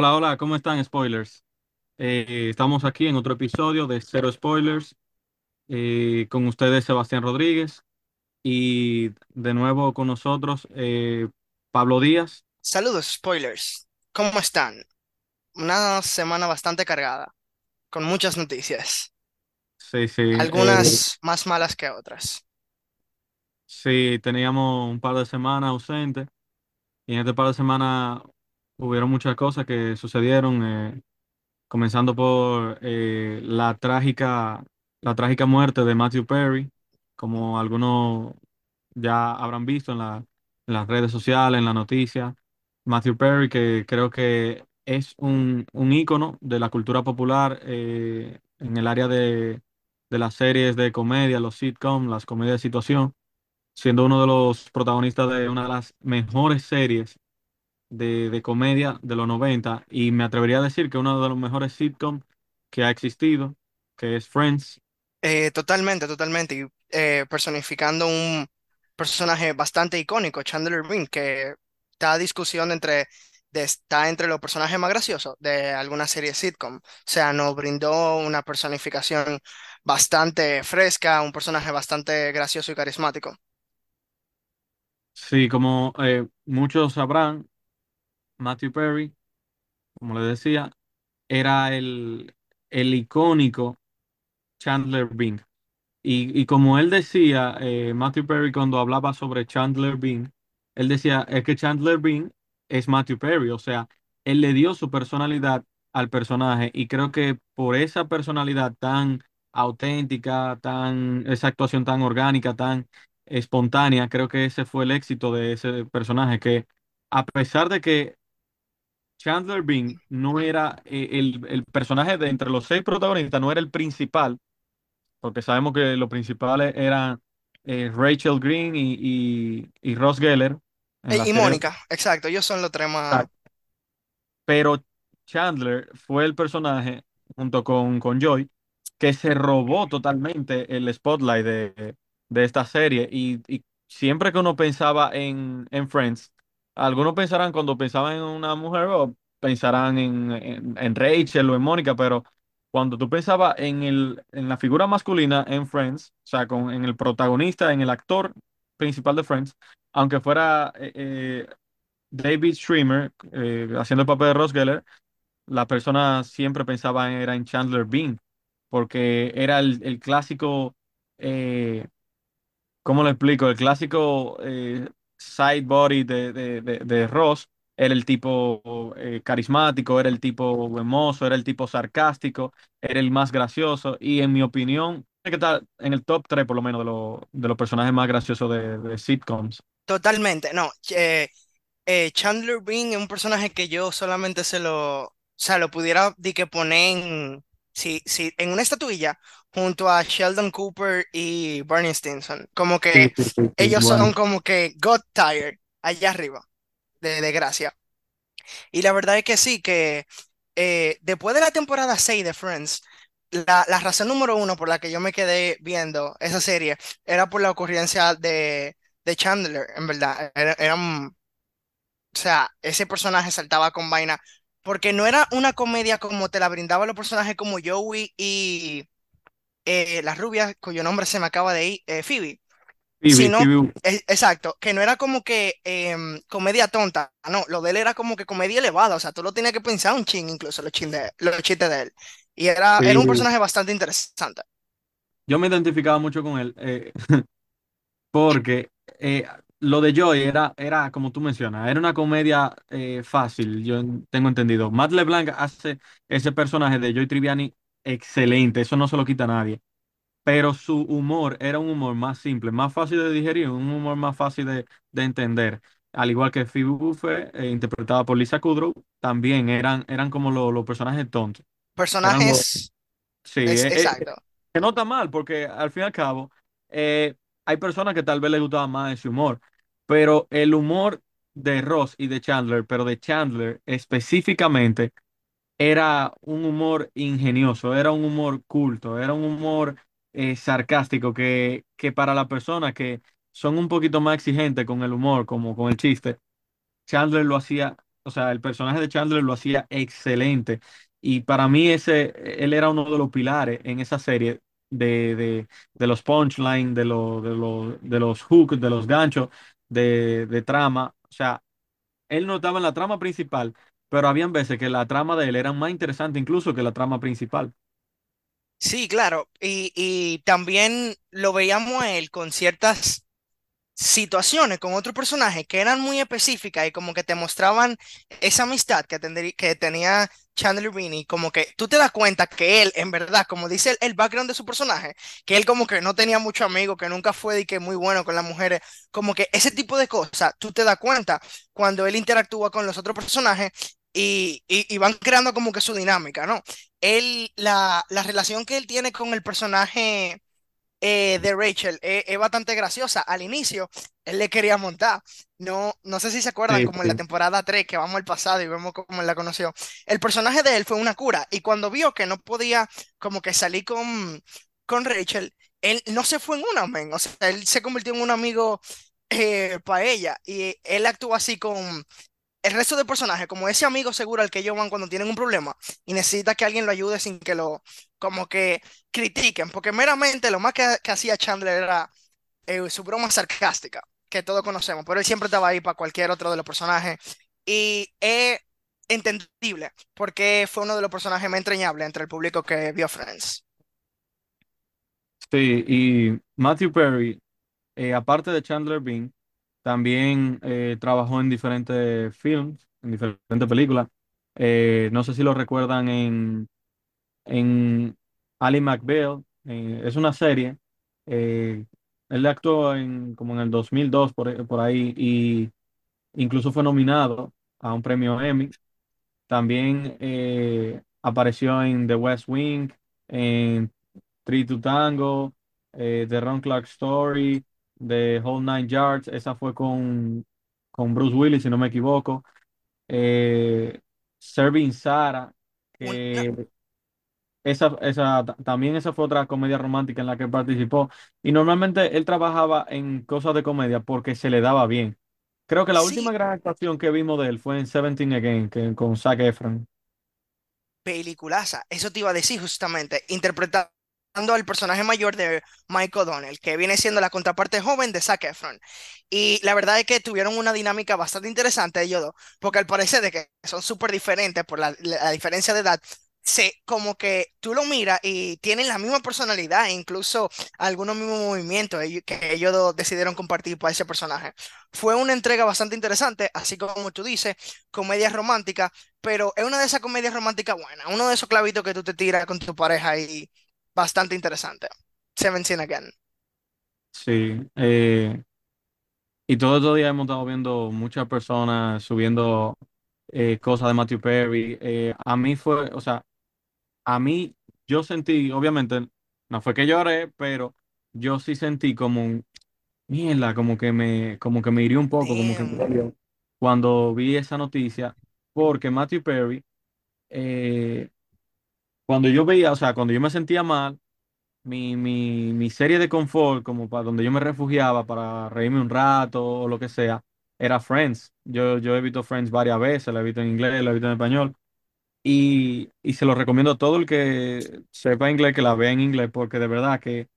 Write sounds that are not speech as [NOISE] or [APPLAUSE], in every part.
Hola, hola, ¿cómo están, spoilers? Eh, estamos aquí en otro episodio de Cero Spoilers. eh, con ustedes, Sebastián Rodríguez. Y de nuevo con nosotros, eh, Pablo Díaz. Saludos, spoilers. ¿Cómo están? Una semana bastante cargada, con muchas noticias, Sí, sí. eh, algunas más malas que otras. sí, teníamos un par de semanas ausentes. Y en este par de semanas hubieron muchas cosas que sucedieron. eh, comenzando por eh, la trágica, la trágica muerte de Matthew Perry, como algunos ya habrán visto en la- las redes sociales, en la noticia. Matthew Perry, que creo que es un, un ícono de la cultura popular eh, en el área de, de las series de comedia, los sitcoms, las comedias de situación, siendo uno de los protagonistas de una de las mejores series de, de comedia de los 90 y me atrevería a decir que uno de los mejores sitcoms que ha existido, que es Friends. Eh, totalmente, totalmente. Y eh, personificando un personaje bastante icónico, Chandler Bing, que está discusión entre, de- está entre los personajes más graciosos de alguna serie sitcom. O sea, nos brindó una personificación bastante fresca, un personaje bastante gracioso y carismático. Sí, como eh, muchos sabrán, Matthew Perry, como les decía, era el, el icónico Chandler Bing. Y, y como él decía, eh, Matthew Perry cuando hablaba sobre Chandler Bing, él decía, es que Chandler Bing es Matthew Perry, o sea, él le dio su personalidad al personaje y creo que por esa personalidad tan auténtica, tan, esa actuación tan orgánica, tan espontánea, creo que ese fue el éxito de ese personaje, que a pesar de que Chandler Bing no era eh, el, el personaje de entre los seis protagonistas, no era el principal, porque sabemos que los principales eran eh, Rachel Green y, y, y Ross Geller Eh, y. Mónica, exacto, ellos son los tres más... Pero Chandler fue el personaje, junto con, con Joy, que se robó totalmente el spotlight de, de esta serie. Y, y siempre que uno pensaba en, en Friends, algunos pensarán cuando pensaban en una mujer, o pensarán en, en, Rachel o en Mónica, pero cuando tú pensabas en en la figura masculina en Friends, o sea, con, en el protagonista, en el actor principal de Friends, aunque fuera eh, eh, David Schwimmer, eh, haciendo el papel de Ross Geller, la persona siempre pensaba era en Chandler Bing, porque era el, el clásico, eh, ¿cómo lo explico? El clásico side body de, de, de, de Ross. Era el tipo eh, carismático, era el tipo hermoso, era el tipo sarcástico, era el más gracioso y en mi opinión, que estar en el top 3 por lo menos de, los de los personajes más graciosos de, de sitcoms. Totalmente, no. eh, eh, Chandler Bing es un personaje que yo solamente se lo, o sea, lo pudiera di que poner en, sí, sí, en una estatuilla junto a Sheldon Cooper y Barney Stinson. Como que sí, sí, sí, ellos bueno. son como que God tier allá arriba, de, de gracia. Y la verdad es que sí, que eh, después de la temporada 6 de Friends, la, la razón número uno por la que yo me quedé viendo esa serie era por la ocurrencia de, de Chandler, en verdad. Era, era un- o sea, ese personaje saltaba con vaina, porque no era una comedia como te la brindaban los personajes como Joey y eh, la rubia, cuyo nombre se me acaba de ir, eh, Phoebe, Phoebe, sino, Phoebe e- exacto, que no era como que em, comedia tonta, no, lo de él era como que comedia elevada, o sea, tú lo tenías que pensar un ching, incluso los, chin de, los chistes de él, y era, era un personaje bastante interesante. yo me identificaba mucho con él, eh, [LAUGHS] porque eh, lo de Joy era, era, como tú mencionas, era una comedia eh, fácil, yo en- tengo entendido. Matt LeBlanc hace ese personaje de Joy Triviani excelente, eso no se lo quita a nadie, pero su humor era un humor más simple, más fácil de digerir, un humor más fácil de, de entender. Al igual que Phoebe Buffay, eh, interpretada por Lisa Kudrow, también eran, eran como lo- los personajes tontos. Eran Personajes, sí, es eh, eh, exacto. se nota mal porque al fin y al cabo eh, hay personas que tal vez les gustaba más ese humor, pero el humor de Ross y de Chandler, pero de Chandler específicamente, era un humor ingenioso, era un humor culto, era un humor eh, sarcástico que, que para las personas que son un poquito más exigentes con el humor, como con el chiste, Chandler lo hacía, o sea, el personaje de Chandler lo hacía excelente. Y para mí ese, él era uno de los pilares en esa serie de, de, de los punchlines, de, los de, los de los hooks, de los ganchos, de, de trama. O sea, él no estaba en la trama principal, pero habían veces que la trama de él era más interesante incluso que la trama principal. Sí, claro. Y, y también lo veíamos a él con ciertas situaciones con otro personaje que eran muy específicas y como que te mostraban esa amistad que, tendrí- que tenía Chandler Bing y como que tú te das cuenta que él, en verdad, como dice el, background de su personaje, que él como que no tenía mucho amigo, que nunca fue de que muy bueno con las mujeres, como que ese tipo de cosas, tú te das cuenta cuando él interactúa con los otros personajes y, y, y van creando como que su dinámica, ¿no? Él, la, la relación que él tiene con el personaje eh, de Rachel eh, es bastante graciosa. Al inicio, él le quería montar. No, no sé si se acuerdan, Sí, como en la temporada 3 que vamos al pasado y vemos cómo él la conoció. El personaje de él fue una cura y cuando vio que no podía como que salir con, con Rachel, él no se fue en una, men. O sea, él se convirtió en un amigo para ella y él actuó así con el resto de personajes, como ese amigo seguro al que ellos van cuando tienen un problema y necesita que alguien lo ayude sin que lo, como que critiquen, porque meramente lo más que, que hacía Chandler era eh, su broma sarcástica, que todos conocemos, pero él siempre estaba ahí para cualquier otro de los personajes y es entendible porque fue uno de los personajes más entrañables entre el público que vio Friends. Sí, y Matthew Perry, eh, aparte de Chandler Bing, también eh, trabajó en diferentes films, en diferentes películas. Eh, no sé si lo recuerdan en, en Ally McBeal, eh, es una serie. él actuó en, como en el 2002 por, por ahí y incluso fue nominado a un premio Emmy. También apareció en The West Wing, en Three to Tango, The Ron Clark Story, The Whole Nine Yards. Esa fue con, con Bruce Willis, si no me equivoco. Eh, Serving Sarah, que esa, esa, ta- también esa fue otra comedia romántica en la que participó. Y normalmente él trabajaba en cosas de comedia porque se le daba bien. Creo que la última gran actuación que vimos de él fue en Seventeen Again, que, con Zac Efron. Peliculaza, eso te iba a decir justamente, interpretando al personaje mayor de Michael O'Donnell, que viene siendo la contraparte joven de Zac Efron. Y la verdad es que tuvieron una dinámica bastante interesante ellos dos, porque al parecer de que son súper diferentes por la, la diferencia de edad, se, como que tú lo miras y tienen la misma personalidad, incluso algunos mismos movimientos que ellos dos decidieron compartir para ese personaje. Fue una entrega bastante interesante, así como tú dices, comedia romántica pero es una de esas comedias románticas buenas, uno de esos clavitos que tú te tiras con tu pareja y bastante interesante. Seven Sin Again. Sí. eh, y todos estos días hemos estado viendo muchas personas subiendo eh, cosas de Matthew Perry. Eh, a mí fue, o sea, a mí yo sentí, obviamente, no fue que lloré, pero yo sí sentí como un, mierda, como que me, como que me hirió un poco, como que me cuando vi esa noticia, porque Matthew Perry, eh, cuando yo veía, o sea, cuando yo me sentía mal, mi, mi, mi serie de confort, como para donde yo me refugiaba para reírme un rato o lo que sea, era Friends. Yo, yo he visto Friends varias veces, la he visto en inglés, la he visto en español. Y, y se lo recomiendo a todo el que sepa inglés que la vea en inglés, porque de verdad que,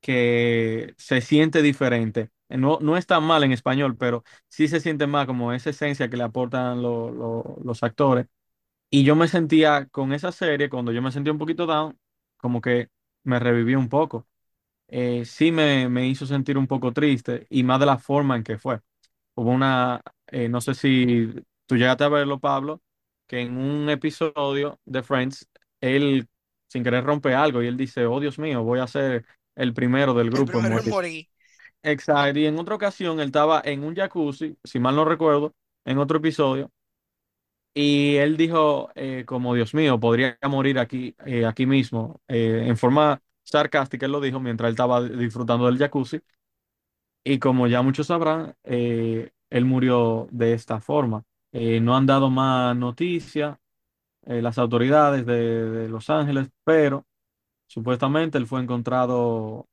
que se siente diferente. No, no es tan mal en español, pero sí se siente más como esa esencia que le aportan lo- lo- los actores. Y yo me sentía con esa serie, cuando yo me sentía un poquito down, como que me reviví un poco. Eh, sí me, me hizo sentir un poco triste y más de la forma en que fue. Hubo una, eh, no sé si tú llegaste a verlo, Pablo, que en un episodio de Friends, él sin querer rompe algo y él dice, oh Dios mío, voy a ser el primero del El grupo en primero en morir. morir. Exacto. Y en otra ocasión él estaba en un jacuzzi, si mal no recuerdo, en otro episodio, y él dijo, eh, como Dios mío, podría morir aquí, eh, aquí mismo. Eh, en forma sarcástica él lo dijo mientras él estaba disfrutando del jacuzzi. Y como ya muchos sabrán, eh, él murió de esta forma. No han dado más noticias las autoridades de, de Los Ángeles, pero supuestamente él fue encontrado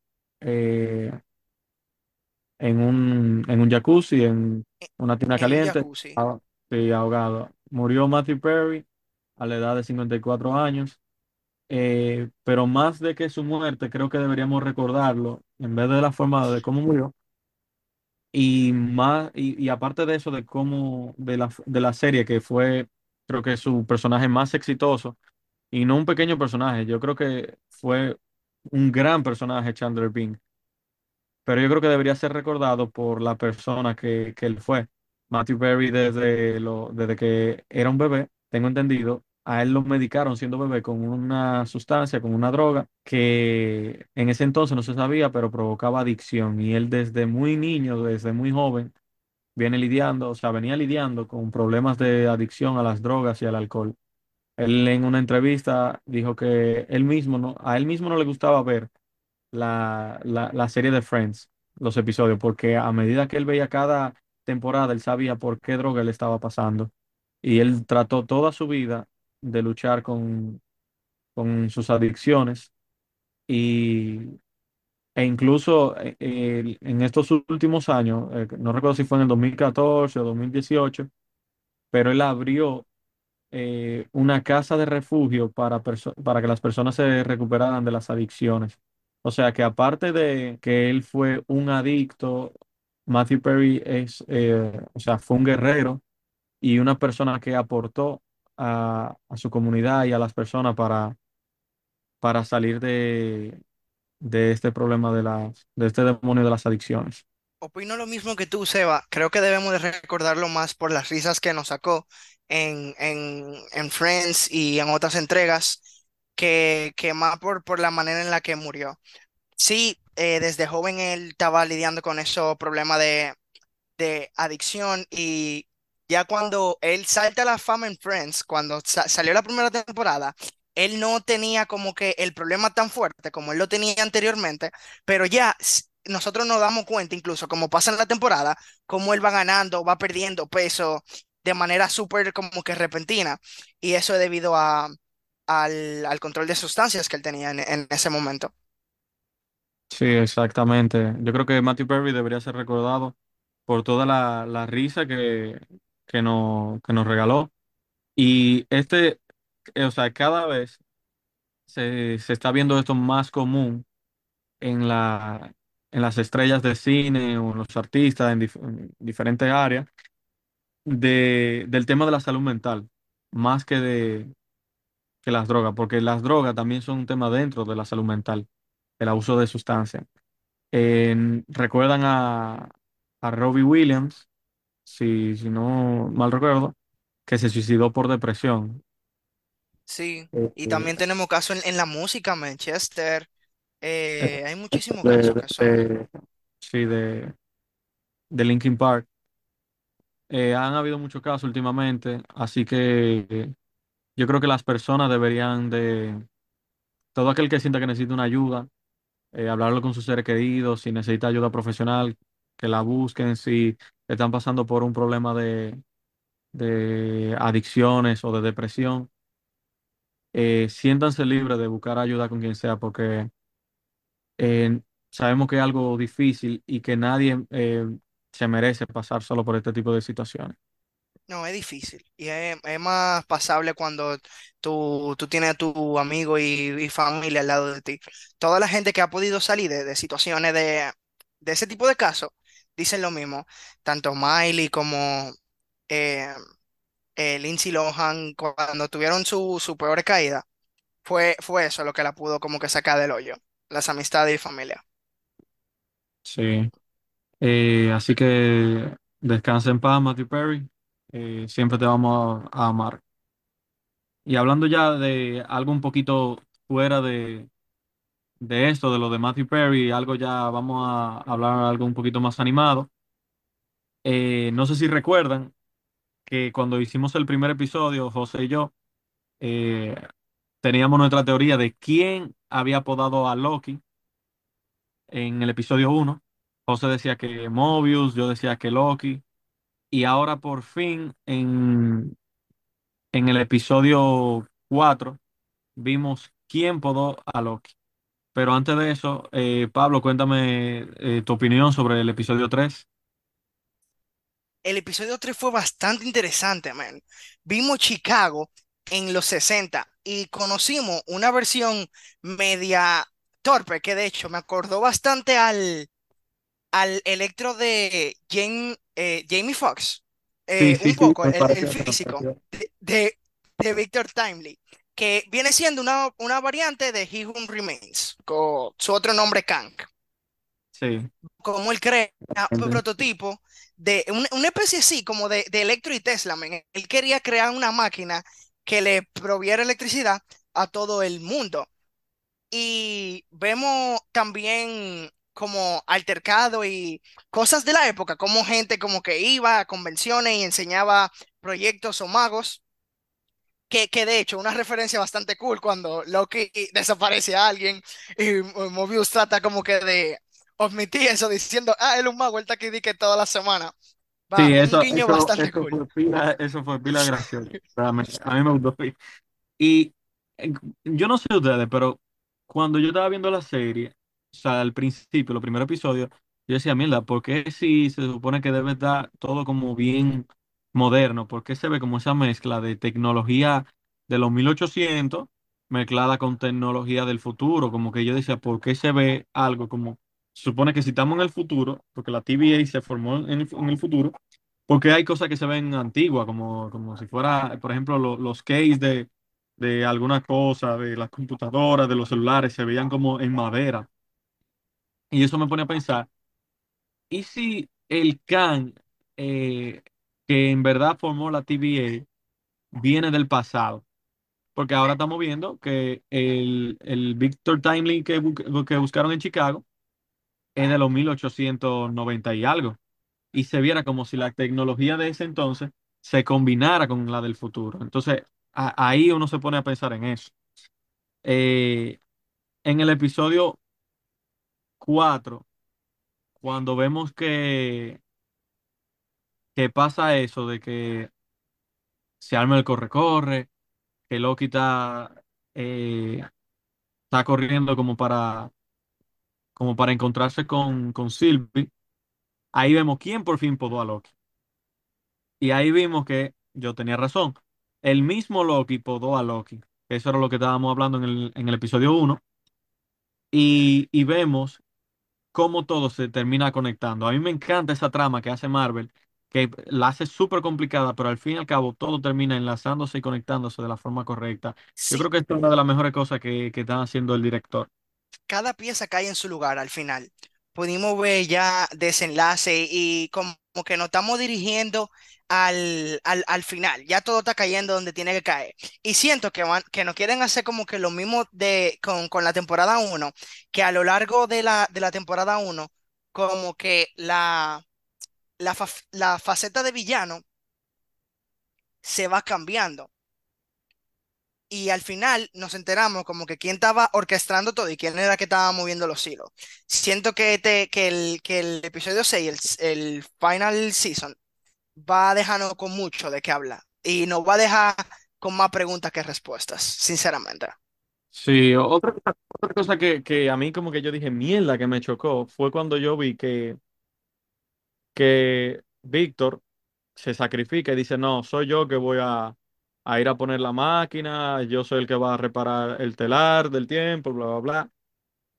en un, en un jacuzzi, en una tina caliente, ah, sí, ahogado. Murió Matthew Perry a la edad de 54 años, eh, pero más de que su muerte, creo que deberíamos recordarlo, en vez de la forma de cómo murió, y más, y, aparte de eso, de cómo, de la, de la serie, que fue, creo que su personaje más exitoso, y no un pequeño personaje, yo creo que fue un gran personaje Chandler Bing pero yo creo que debería ser recordado por la persona que, que él fue. Matthew Perry desde, lo, desde que era un bebé, tengo entendido, a él lo medicaron siendo bebé con una sustancia, con una droga que en ese entonces no se sabía, pero provocaba adicción. Y él desde muy niño, desde muy joven, viene lidiando, o sea, venía lidiando con problemas de adicción a las drogas y al alcohol. Él en una entrevista dijo que él mismo no, a él mismo no le gustaba ver la, la, la serie de Friends, los episodios, porque a medida que él veía cada temporada, él sabía por qué droga le estaba pasando. Y él trató toda su vida de luchar con, con sus adicciones y, e incluso eh, en estos últimos años, eh, no recuerdo si fue en el 2014 o 2018, pero él abrió eh, una casa de refugio para, para que las personas se recuperaran de las adicciones. O sea que aparte de que él fue un adicto, Matthew Perry es, eh, o sea, fue un guerrero y una persona que aportó a, a su comunidad y a las personas para, para salir de, de este problema de las, de este demonio de las adicciones. Opino lo mismo que tú, Seba. Creo que debemos de recordarlo más por las risas que nos sacó en, en, en Friends y en otras entregas, que, que más por, por la manera en la que murió. Sí, eh, desde joven él estaba lidiando con esos problemas de, de adicción y ya cuando él salta a la fama en Friends, cuando sa- salió la primera temporada, él no tenía como que el problema tan fuerte como él lo tenía anteriormente, pero ya nosotros nos damos cuenta, incluso como pasa en la temporada, cómo él va ganando, va perdiendo peso de manera súper como que repentina y eso es debido a, al, al control de sustancias que él tenía en en ese momento. Sí, exactamente. Yo creo que Matthew Perry debería ser recordado por toda la, la risa que, que, nos, que nos regaló. Y este, eh, o sea, cada vez se, se está viendo esto más común en la, en las estrellas de cine o en los artistas en, dif- en diferentes áreas de, del tema de la salud mental, más que de que las drogas, porque las drogas también son un tema dentro de la salud mental, el abuso de sustancias. ¿recuerdan a, a Robbie Williams? Si, si no mal recuerdo, que se suicidó por depresión. Sí, y eh, también tenemos casos en, en la música, Manchester. eh, eh, hay muchísimos de, casos que son. de- sí, de, de Linkin Park. Eh, han habido muchos casos últimamente, así que eh, yo creo que las personas deberían de, todo aquel que sienta que necesita una ayuda, eh, hablarlo con sus seres queridos, si necesita ayuda profesional, que la busquen, si están pasando por un problema de, de adicciones o de depresión, eh, siéntanse libres de buscar ayuda con quien sea, porque eh, sabemos que es algo difícil y que nadie eh, se merece pasar solo por este tipo de situaciones. No, es difícil. Y es, es más pasable cuando tú, tú tienes a tu amigo y, familia al lado de ti. Toda la gente que ha podido salir de, de situaciones de, de ese tipo de casos dicen lo mismo. Tanto Miley como eh, eh, Lindsay Lohan, cuando tuvieron su, su peor caída, fue, fue eso lo que la pudo como que sacar del hoyo. Las amistades y familia. Sí. Eh, así que descansa en paz, Matthew Perry. Eh, siempre te vamos a, amar. Y hablando ya de algo un poquito fuera de, de esto, de lo de Matthew Perry, algo ya vamos a hablar algo un poquito más animado. Eh, no sé si recuerdan que cuando hicimos el primer episodio, José y yo, eh, teníamos nuestra teoría de quién había apodado a Loki en el episodio uno José decía que Mobius, yo decía que Loki. Y ahora por fin en, en el episodio 4 vimos quién podó a Loki. Pero antes de eso, eh, Pablo, cuéntame eh, tu opinión sobre el episodio tres el episodio 3 fue bastante interesante, man. Vimos Chicago en los 60 y conocimos una versión media torpe, que de hecho me acordó bastante al, al Electro de Jane- eh, Jamie Foxx, eh, sí, un poco, el, físico de, de, de Victor Timely, que viene siendo una, una variante de He Who Remains, con su otro nombre Kang Sí, como él crea un prototipo de una, una especie así como de, de Electro y Tesla. Él quería crear una máquina que le proviera electricidad a todo el mundo. Y vemos también como altercado y cosas de la época, como gente como que iba a convenciones y enseñaba proyectos o magos que, que de hecho, una referencia bastante cool cuando Loki desaparece a alguien y Mobius trata como que de omitir eso diciendo, ah, él es un mago, él está aquí di que toda la semana. Va, Sí, un eso, guiño eso, bastante eso cool. fue pila, eso fue pila gracioso. [LAUGHS] A mí me gustó. Y eh, yo no sé ustedes, pero cuando yo estaba viendo la serie, sea, al principio, los primeros episodios, yo decía, mierda, ¿por qué si se supone que debe estar todo como bien moderno? ¿Por qué se ve como esa mezcla de tecnología de los 1800 mezclada con tecnología del futuro? Como que yo decía, ¿por qué se ve algo como, supone que si estamos en el futuro, porque la TVA se formó en el, en el futuro, porque hay cosas que se ven antiguas, como, como si fuera, por ejemplo, lo- los case de de alguna cosa, de las computadoras, de los celulares, se veían como en madera. Y eso me pone a pensar, ¿y si el Khan eh, que en verdad formó la TVA viene del pasado? Porque ahora estamos viendo que el, el Victor Timely que, que buscaron en Chicago es de los 1890 y algo. Y se viera como si la tecnología de ese entonces se combinara con la del futuro. Entonces, ahí uno se pone a pensar en eso. Eh, en el episodio 4 cuando vemos que, que pasa eso de que se arma el corre-corre, que Loki está, eh, está corriendo como para, como para encontrarse con, con Sylvie, ahí vemos quién por fin podó a Loki. Y ahí vimos que yo tenía razón. El mismo Loki podó a Loki. Eso era lo que estábamos hablando en el, en el episodio uno Y, y vemos cómo todo se termina conectando. A mí me encanta esa trama que hace Marvel, que la hace súper complicada, pero al fin y al cabo todo termina enlazándose y conectándose de la forma correcta. Yo creo que esto es una de las mejores cosas que, que está haciendo el director. cada pieza cae en su lugar al final. Pudimos ver ya desenlace y como que nos estamos dirigiendo al, al, al final. Ya todo está cayendo donde tiene que caer. Y siento que, van, que nos quieren hacer como que lo mismo de, con, con la temporada uno que a lo largo de la, de la temporada uno como que la, la, la faceta de villano se va cambiando. Y al final nos enteramos como que quién estaba orquestando todo y quién era que estaba moviendo los hilos. Siento que, este, que, el, que el episodio 6 el, el final season, va a dejarnos con mucho de qué hablar y nos va a dejar con más preguntas que respuestas, sinceramente. Sí, otra, otra cosa que, que a mí como que yo dije, mierda, que me chocó, fue cuando yo vi que, que Víctor se sacrifica y dice, no, soy yo que voy a, a ir a poner la máquina, yo soy el que va a reparar el telar del tiempo, bla, bla, bla.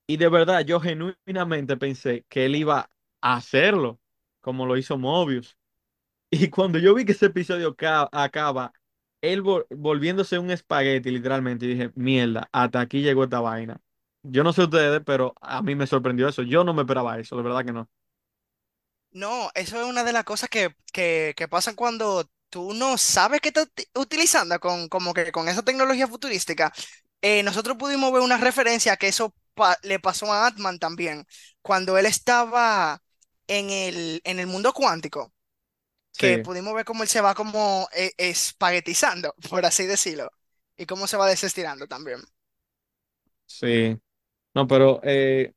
Y de verdad, yo genuinamente pensé que él iba a hacerlo, como lo hizo Mobius. [LAUGHS] Y cuando yo vi que ese episodio ca- acaba, él vol- volviéndose un espagueti, literalmente, y dije, mierda, hasta aquí llegó esta vaina. Yo no sé ustedes, pero a mí me sorprendió eso. Yo no me esperaba eso, de verdad que no. No, eso es una de las cosas que, que, que pasan cuando tú no sabes qué estás uti- utilizando con, como que con esa tecnología futurística. Eh, nosotros pudimos ver una referencia que eso pa- le pasó a Ant-Man también, cuando él estaba en el, en el mundo cuántico, que Sí, pudimos ver cómo él se va como eh, espaguetizando, [LAUGHS] por así decirlo, y cómo se va desestirando también. sí. No, pero eh,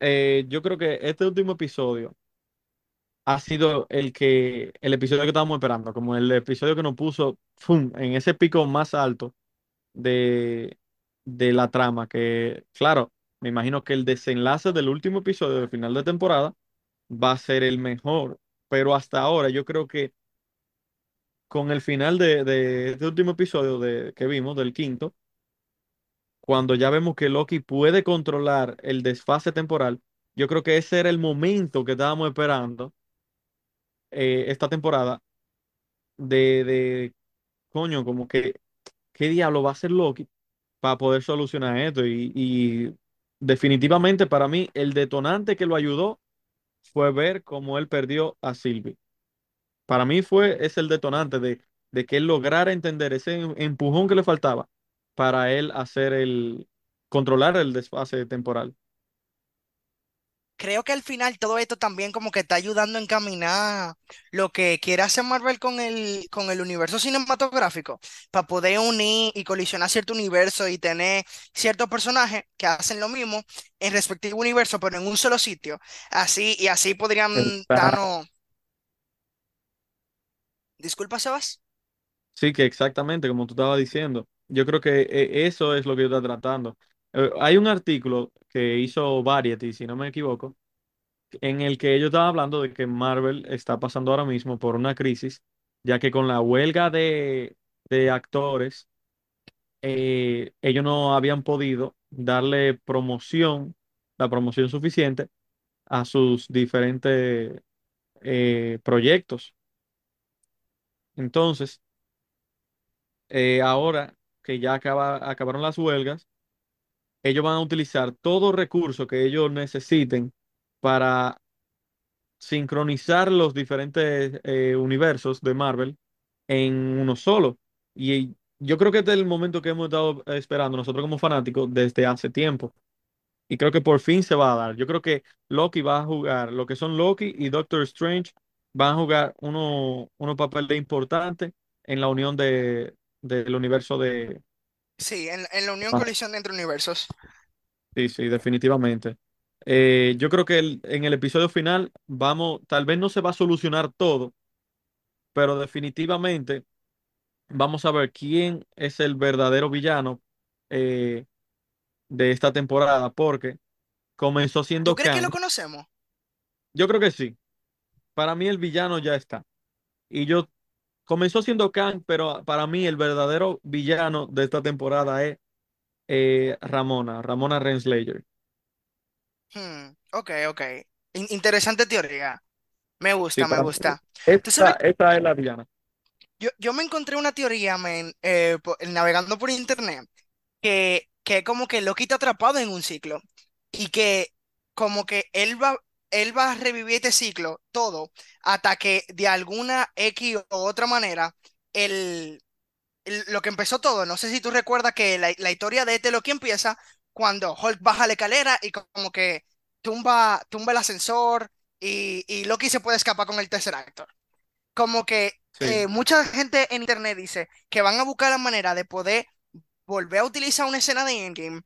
eh, yo creo que este último episodio ha sido el que, el episodio que estábamos esperando, como el episodio que nos puso, en ese pico más alto de, de la trama, que claro, me imagino que el desenlace del último episodio del final de temporada va a ser el mejor, pero hasta ahora yo creo que con el final de, de este último episodio de, que vimos, del quinto, cuando ya vemos que Loki puede controlar el desfase temporal, yo creo que ese era el momento que estábamos esperando eh, esta temporada de, de, coño, como que, ¿qué diablo va a hacer Loki para poder solucionar esto? Y, y definitivamente para mí el detonante que lo ayudó fue ver cómo él perdió a Sylvie. Para mí fue es el detonante de, de que él lograra entender ese em- empujón que le faltaba para él hacer el, controlar el desfase temporal. Creo que al final todo esto también como que está ayudando a encaminar lo que quiere hacer Marvel con el, con el universo cinematográfico, para poder unir y colisionar cierto universo y tener ciertos personajes que hacen lo mismo en respectivo universo, pero en un solo sitio. Así, y así podrían darnos... Disculpa, Sebas. Sí, que exactamente como tú estabas diciendo. Yo creo que eh, eso es lo que yo estoy tratando. Eh, hay un artículo que hizo Variety, si no me equivoco, en el que ellos estaban hablando de que Marvel está pasando ahora mismo por una crisis, ya que con la huelga de, de actores, eh, ellos no habían podido darle promoción, la promoción suficiente a sus diferentes eh, proyectos. Entonces, ahora que ya acaba, acabaron las huelgas, ellos van a utilizar todo recurso que ellos necesiten para sincronizar los diferentes eh, universos de Marvel en uno solo. Y yo creo que este es el momento que hemos estado esperando nosotros como fanáticos desde hace tiempo. Y creo que por fin se va a dar. Yo creo que Loki va a jugar, lo que son Loki y Doctor Strange van a jugar uno, unos papeles importantes en la unión de, del universo de... Sí, en, en la unión Marvel. colisión entre universos. Sí, sí, definitivamente. Eh, yo creo que el- en el episodio final vamos, tal vez no se va a solucionar todo, pero definitivamente vamos a ver quién es el verdadero villano eh, de esta temporada, porque comenzó ¿Tú siendo crees que lo conocemos? Yo creo que sí. Para mí el villano ya está. Y yo comenzó siendo Kang, pero para mí el verdadero villano de esta temporada es eh, Ramona, Ramona Renslayer. Hmm, ok, ok. In- interesante teoría. Me Sí, gusta, me gusta. ¿Tú esta, es la villana. Yo, yo me encontré una teoría, eh, navegando por internet, que, que como que Loki está atrapado en un ciclo y que como que él va, él va a revivir este ciclo todo hasta que de alguna X o otra manera el, el- lo que empezó todo, no sé si tú recuerdas que la, la historia de este Loki empieza cuando Hulk baja la escalera y como que tumba, tumba el ascensor y, y Loki se puede escapar con el tercer actor como que Sí. eh, mucha gente en internet dice que van a buscar la manera de poder volver a utilizar una escena de Endgame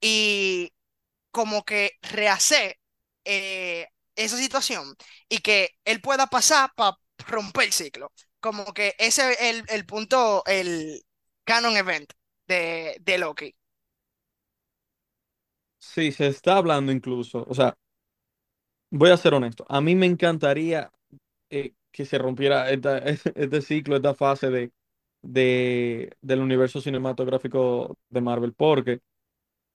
y como que rehacer eh, esa situación y que él pueda pasar para romper el ciclo. Como que ese es el, el punto, el canon event de, de Loki. Sí, se está hablando incluso. O sea, voy a ser honesto. A mí me encantaría eh, que se rompiera esta- [LAUGHS] este ciclo, esta fase de, de, del universo cinematográfico de Marvel, porque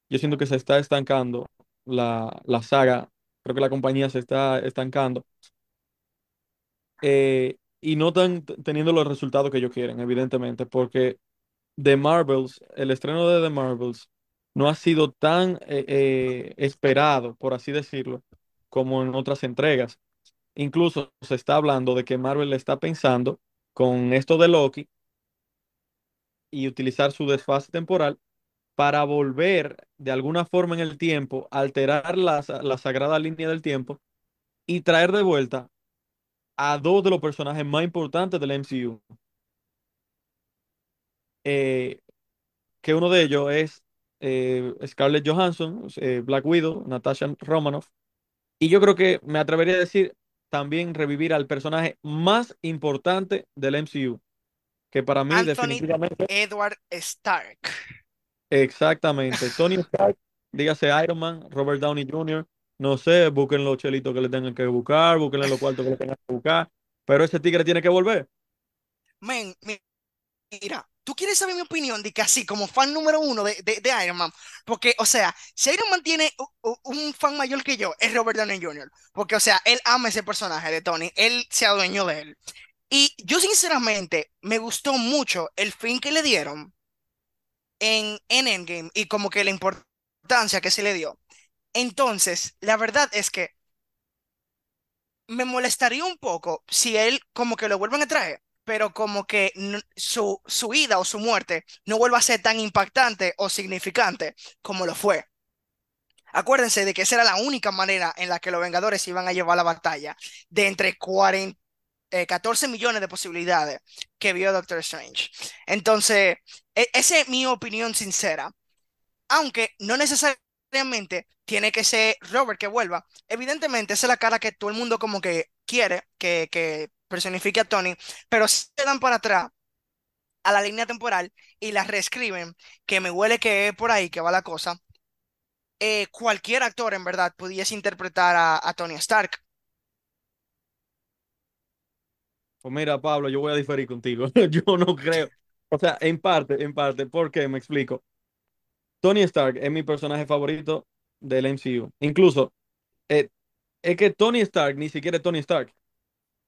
yo siento que se está estancando la, la saga. Creo que la compañía se está estancando eh, y no están teniendo los resultados que ellos quieren, evidentemente, porque The Marvels, el estreno de The Marvels, no ha sido tan eh, eh, esperado, por así decirlo, como en otras entregas. Incluso se está hablando de que Marvel está pensando con esto de Loki y utilizar su desfase temporal para volver de alguna forma en el tiempo, alterar la, la sagrada línea del tiempo y traer de vuelta a dos de los personajes más importantes del MCU. Eh, que uno de ellos es eh, Scarlett Johansson, eh, Black Widow, Natasha Romanoff. Y yo creo que me atrevería a decir también revivir al personaje más importante del MCU, que para mí Anthony definitivamente, Edward Stark. Exactamente, Tony Stark, dígase Iron Man, Robert Downey Jr., no sé, busquen los chelitos que le tengan que buscar, busquen los cuartos que le tengan que buscar, pero ese tigre tiene que volver. Men, mira, tú quieres saber mi opinión de que así, como fan número uno de, de, Iron Man, porque, o sea, si Iron Man tiene u- u- un fan mayor que yo, es Robert Downey Jr., porque, o sea, él ama ese personaje de Tony, él se adueñó de él. Y yo, sinceramente, me gustó mucho el fin que le dieron en, en Endgame y como que la importancia que se le dio. Entonces, la verdad es que me molestaría un poco si él como que lo vuelven a traer, pero como que su, su ida o su muerte no vuelva a ser tan impactante o significante como lo fue. Acuérdense de que esa era la única manera en la que los Vengadores iban a llevar la batalla, de entre 40, eh, 14 millones de posibilidades que vio Doctor Strange. Entonces, e- esa es mi opinión sincera aunque no necesariamente tiene que ser Robert que vuelva. Evidentemente, esa es la cara que todo el mundo como que quiere que, que personifique a Tony, pero si se dan para atrás a la línea temporal y la reescriben, que me huele que es por ahí que va la cosa, eh, cualquier actor en verdad pudiese interpretar a, a Tony Stark. Pues mira, Pablo, yo voy a diferir contigo. [LAUGHS] Yo no creo. O sea, en parte, en parte, ¿por qué? Me explico. Tony Stark es mi personaje favorito del MCU. Incluso, eh, es que Tony Stark ni siquiera es Tony Stark.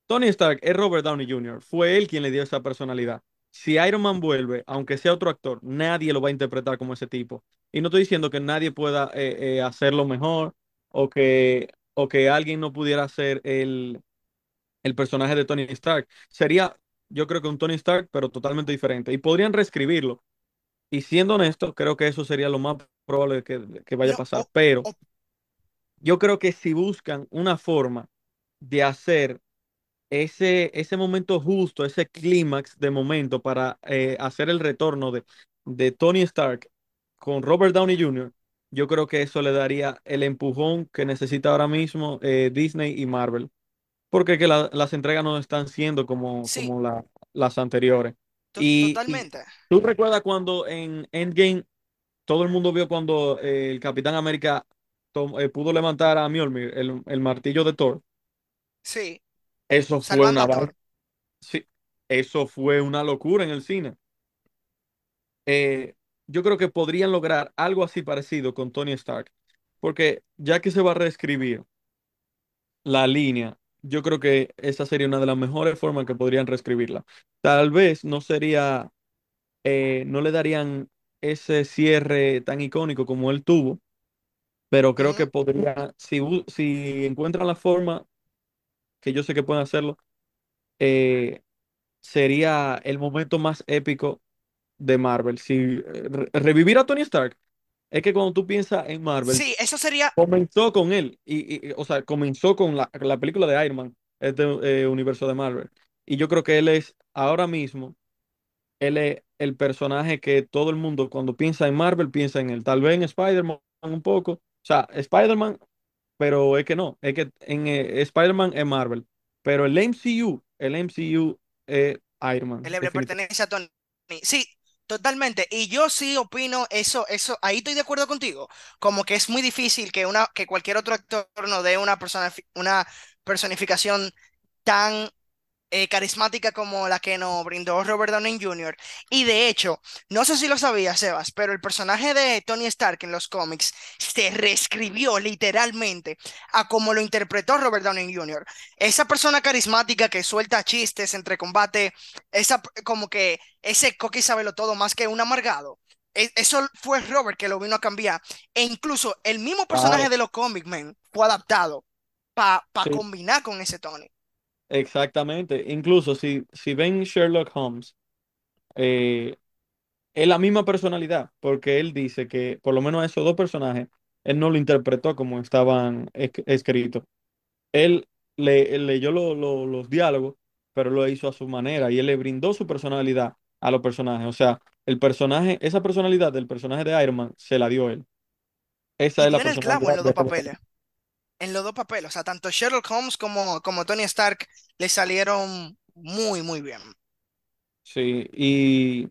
Tony Stark es Robert Downey Jr. Fue él quien le dio esa personalidad. Si Iron Man vuelve, aunque sea otro actor, nadie lo va a interpretar como ese tipo. Y no estoy diciendo que nadie pueda eh, eh, hacerlo mejor o que, o que alguien no pudiera hacer el, el personaje de Tony Stark. Sería, yo creo que un Tony Stark, pero totalmente diferente. Y podrían reescribirlo. Y siendo honesto, creo que eso sería lo más probable que, que vaya a pasar. Pero yo creo que si buscan una forma de hacer ese, ese momento justo, ese clímax de momento para eh, hacer el retorno de, de Tony Stark con Robert Downey Jr., yo creo que eso le daría el empujón que necesita ahora mismo eh, Disney y Marvel, porque que la- las entregas no están siendo como, sí, como la- las anteriores. Y, y totalmente. tú recuerdas cuando en Endgame todo el mundo vio cuando eh, el Capitán América eh, pudo levantar a Mjolnir, el, el martillo de Thor. Sí, Eso fue una. Sí, eso fue una locura en el cine. Eh, yo creo que podrían lograr algo así parecido con Tony Stark, porque ya que se va a reescribir la línea, yo creo que esa sería una de las mejores formas que podrían reescribirla. Tal vez no sería, eh, no le darían ese cierre tan icónico como él tuvo, pero creo que podría, si, si encuentran la forma, que yo sé que pueden hacerlo, eh, sería el momento más épico de Marvel. Si eh, re- revivir a Tony Stark, es que cuando tú piensas en Marvel, Sí, eso sería, comenzó con él, y, y- o sea, comenzó con la, la película de Iron Man, este eh, universo de Marvel. Y yo creo que él es, ahora mismo, él es el personaje que todo el mundo, cuando piensa en Marvel, piensa en él. Tal vez en Spider-Man un poco. O sea, Spider-Man pero es que no, es que en eh, Spider-Man es Marvel, pero el MCU, el MCU es Iron él Man, le definitivamente. pertenece a Tony. Sí, totalmente. Y yo sí opino eso, eso, ahí estoy de acuerdo contigo. Como que es muy difícil que una, que cualquier otro actor no dé una persona, una personificación tan eh, carismática como la que nos brindó Robert Downey Jr. Y de hecho, no sé si lo sabías, Sebas, pero el personaje de Tony Stark en los cómics se reescribió literalmente a como lo interpretó Robert Downey Jr. Esa persona carismática que suelta chistes entre combate, esa como que ese coque sabe todo más que un amargado. E- Eso fue Robert que lo vino a cambiar. E incluso el mismo personaje de los cómics, man, fue adaptado para Sí, combinar con ese Tony. Exactamente. Incluso si, si ven Sherlock Holmes, eh, es la misma personalidad, porque él dice que por lo menos a esos dos personajes, él no lo interpretó como estaban es- escritos. Él le, él leyó lo- lo- los diálogos, pero lo hizo a su manera y él le brindó su personalidad a los personajes. O sea, el personaje, esa personalidad del personaje de Iron Man se la dio él. Esa Y es la tienen el clavo en personalidad los dos papeles. En los dos papeles. O sea, tanto Sherlock Holmes como, como Tony Stark le salieron muy, muy bien. Sí, y,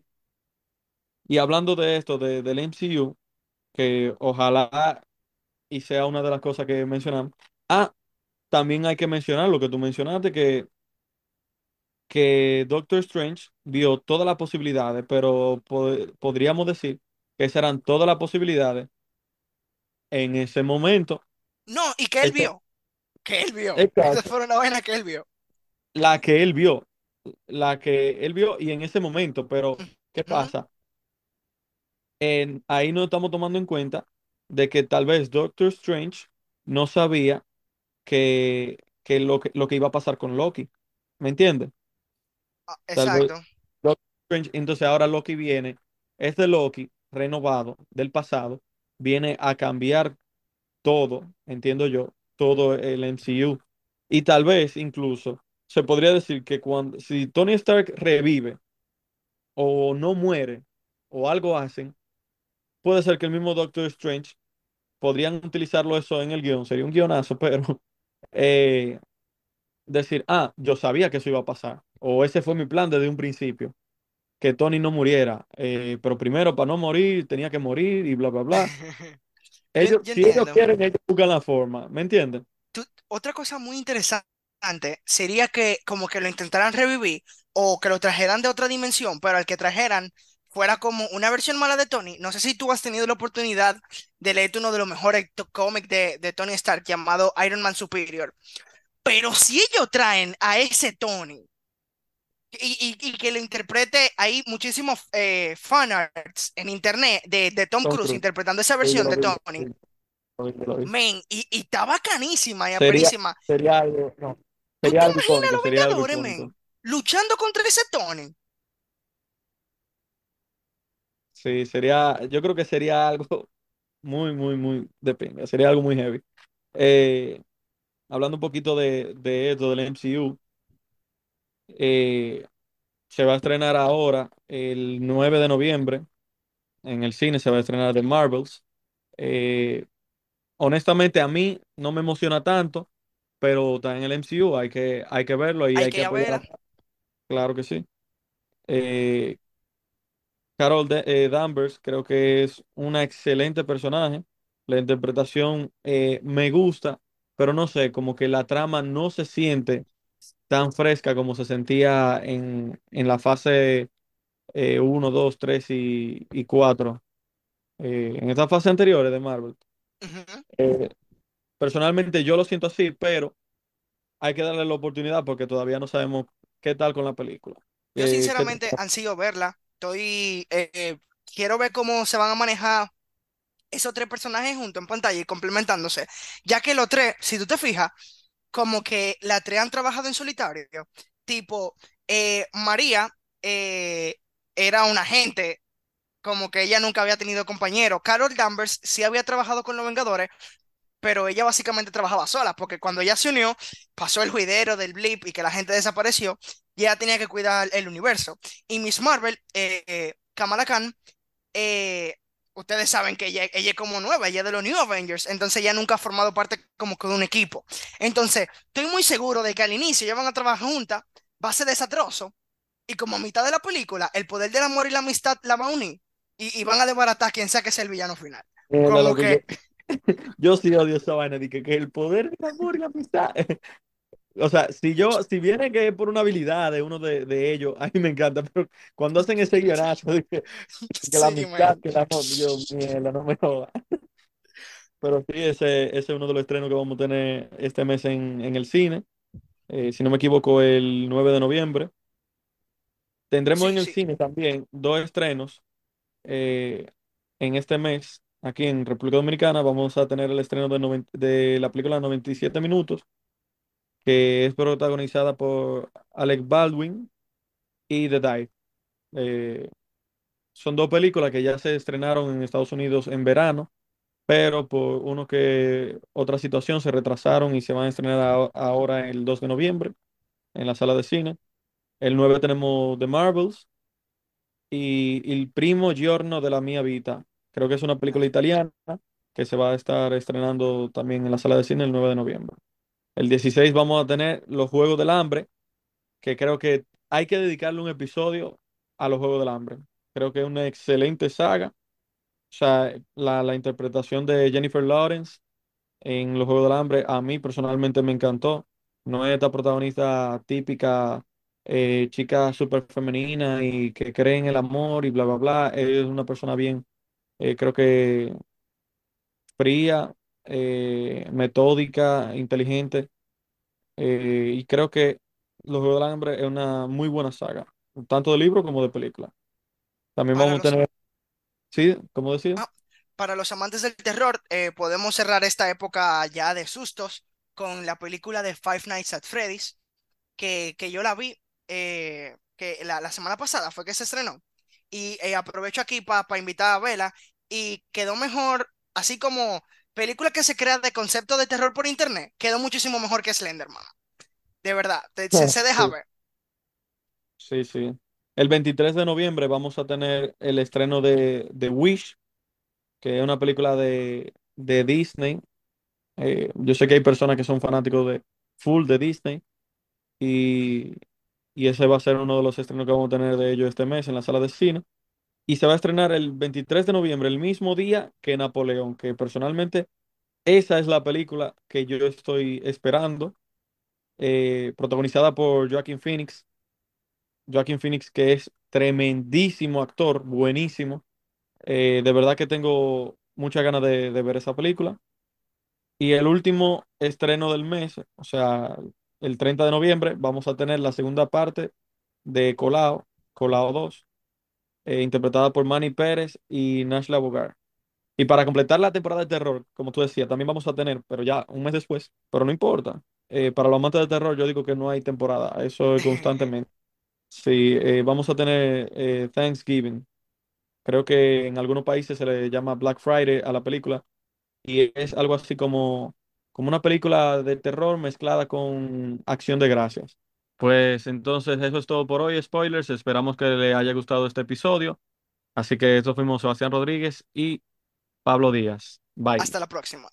y hablando de esto, de, del MCU, que ojalá y sea una de las cosas que mencionamos. Ah, también hay que mencionar lo que tú mencionaste, que, que Doctor Strange vio todas las posibilidades, pero po- podríamos decir que esas eran todas las posibilidades en ese momento. No, y que él Esa- vio, que él vio. [LAUGHS] Esa exacto, fue una vaina que él vio. La que él vio, la que él vio y en ese momento, pero ¿qué pasa? En, ahí no estamos tomando en cuenta de que tal vez Doctor Strange no sabía que, que, lo, que lo que iba a pasar con Loki. ¿Me entiendes? Ah, Exacto. Doctor Strange, entonces ahora Loki viene, este Loki renovado del pasado, viene a cambiar todo, entiendo yo, todo el MCU. Y tal vez incluso se podría decir que cuando, si Tony Stark revive o no muere o algo hacen, puede ser que el mismo Doctor Strange podrían utilizarlo eso en el guion, sería un guionazo, [LAUGHS] pero eh, decir, ah, yo sabía que eso iba a pasar, o ese fue mi plan desde un principio, que Tony no muriera, eh, pero primero para no morir tenía que morir y bla, bla, bla. [LAUGHS] Ellos, yo si ellos quieren, ellos buscan la forma, ¿me entienden? Tú- otra cosa muy interesante sería que como que lo intentaran revivir o que lo trajeran de otra dimensión, pero al que trajeran fuera como una versión mala de Tony. No sé si tú has tenido la oportunidad de leer uno de los mejores cómics de, de Tony Stark llamado Iron Man Superior. Pero si ellos traen a ese Tony y, y- y que lo interprete, hay muchísimos eh, fanarts en internet de, de Tom Tom Cruise interpretando esa versión de Tony. sí. Men, y, y está bacanísima y Sería, sería algo, no, ¿Tú sería algo los sería Vengadores, men? Luchando contra ese Tony. Sí, sería, yo creo que sería algo [LAUGHS] muy, muy, muy de pinga, sería algo muy heavy. Eh, hablando un poquito de, de esto, del MCU, eh, se va a estrenar ahora, el 9 de noviembre, en el cine se va a estrenar The Marvels. Eh, honestamente, a mí no me emociona tanto, pero está en el MCU, hay que, hay que verlo y Hay hay que apoyar, claro que sí. Eh, Carol de- eh, Danvers creo que es una excelente personaje. La interpretación eh, me gusta, pero no sé, como que la trama no se siente tan fresca como se sentía en, en la fase eh, 1, 2, 3 y, y 4. eh, en estas fases anteriores de Marvel. Eh, personalmente yo lo siento así, pero hay que darle la oportunidad porque todavía no sabemos qué tal con la película. Yo Eh, ¿qué- sinceramente ansío verla. Estoy, eh, eh, quiero ver cómo se van a manejar esos tres personajes juntos en pantalla y complementándose. Ya que los tres, si tú te fijas, como que las tres han trabajado en solitario. Tipo, María era una agente, como que ella nunca había tenido compañero. Carol Danvers sí había trabajado con los Vengadores, pero ella básicamente trabajaba sola, porque cuando ella se unió, pasó el juidero del blip y que la gente desapareció, y ella tenía que cuidar el universo. Y Miss Marvel, eh, eh, Kamala Khan, eh, ustedes saben que ella, ella es como nueva, ella es de los New Avengers, entonces ella nunca ha formado parte como que de un equipo. Entonces, estoy muy seguro de que al inicio ellas van a trabajar juntas, va a ser desastroso, y como a mitad de la película, el poder del amor y la amistad la va a unir, y, y van a desbaratar a quien sea que sea el villano final. Mierda, Como yo, que, [LAUGHS] yo sí odio esa vaina de que, que el poder del amor y la amistad. [LAUGHS] O sea, si yo, si viene que es por una habilidad de uno de, de ellos, [LAUGHS] a mí me encanta, pero cuando hacen ese guionazo que, que la amistad, man. que el amor, yo, mierda, no me jodas. Pero sí, ese, ese es uno de los estrenos que vamos a tener este mes en, en el cine. Eh, si no me equivoco, el 9 de noviembre. Tendremos en el sí. cine también dos estrenos eh, en este mes. Aquí en República Dominicana vamos a tener el estreno de, noven- de la película 97 minutos, que es protagonizada por Alec Baldwin y The Dive. Eh, son dos películas que ya se estrenaron en Estados Unidos en verano, pero por uno que otra situación se retrasaron y se van a estrenar a- ahora el 2 de noviembre en la sala de cine. El 9 tenemos The Marvels y El primo giorno de la mia vita. Creo que es una película italiana que se va a estar estrenando también en la sala de cine el 9 de noviembre. El 16 vamos a tener Los Juegos del Hambre, que creo que hay que dedicarle un episodio a los Juegos del Hambre. Creo que es una excelente saga. O sea, la, la interpretación de Jennifer Lawrence en los Juegos del Hambre. A mí personalmente me encantó. No es esta protagonista típica, eh, chica súper femenina y que cree en el amor y bla, bla, bla. Es una persona bien, eh, creo que fría, eh, metódica, inteligente. eh, y creo que Los Juegos del Hambre es una muy buena saga, tanto de libro como de película. También Para vamos a los, tener, sí, como decía. ah, para los amantes del terror, eh, podemos cerrar esta época ya de sustos con la película de Five Nights at Freddy's, que, que yo la vi eh, que la, la semana pasada fue que se estrenó. Y eh, aprovecho aquí para invitar a Vela y quedó mejor, así como película que se crea de concepto de terror por internet, quedó muchísimo mejor que Slenderman. De verdad, te- se, se deja Sí, ver. sí, sí. El 23 de noviembre vamos a tener el estreno de, de Wish, que es una película de, de Disney. Eh, yo sé que hay personas que son fanáticos de full de Disney y, y ese va a ser uno de los estrenos que vamos a tener de ellos este mes en la sala de cine. Y se va a estrenar el 23 de noviembre, el mismo día que Napoleón, que personalmente esa es la película que yo estoy esperando, eh, protagonizada por Joaquin Phoenix. Joaquin Phoenix, que es tremendísimo actor, buenísimo. Eh, de verdad que tengo muchas ganas de, de ver esa película. Y el último estreno del mes, o sea, el 30 de noviembre, vamos a tener la segunda parte de Colao, Colao 2, eh, interpretada por Manny Pérez y Nashla Bogar. Y para completar la temporada de terror, como tú decías, también vamos a tener, pero ya un mes después, pero no importa. Eh, para los amantes del terror, yo digo que no hay temporada, eso es constantemente. Sí, eh, vamos a tener Thanksgiving. Creo que en algunos países se le llama Black Friday a la película y es algo así como, como una película de terror mezclada con acción de gracias. Pues entonces eso es todo por hoy, spoilers. Esperamos que le haya gustado este episodio. Así que esto fuimos Sebastián Rodríguez y Pablo Díaz. Bye. Hasta la próxima.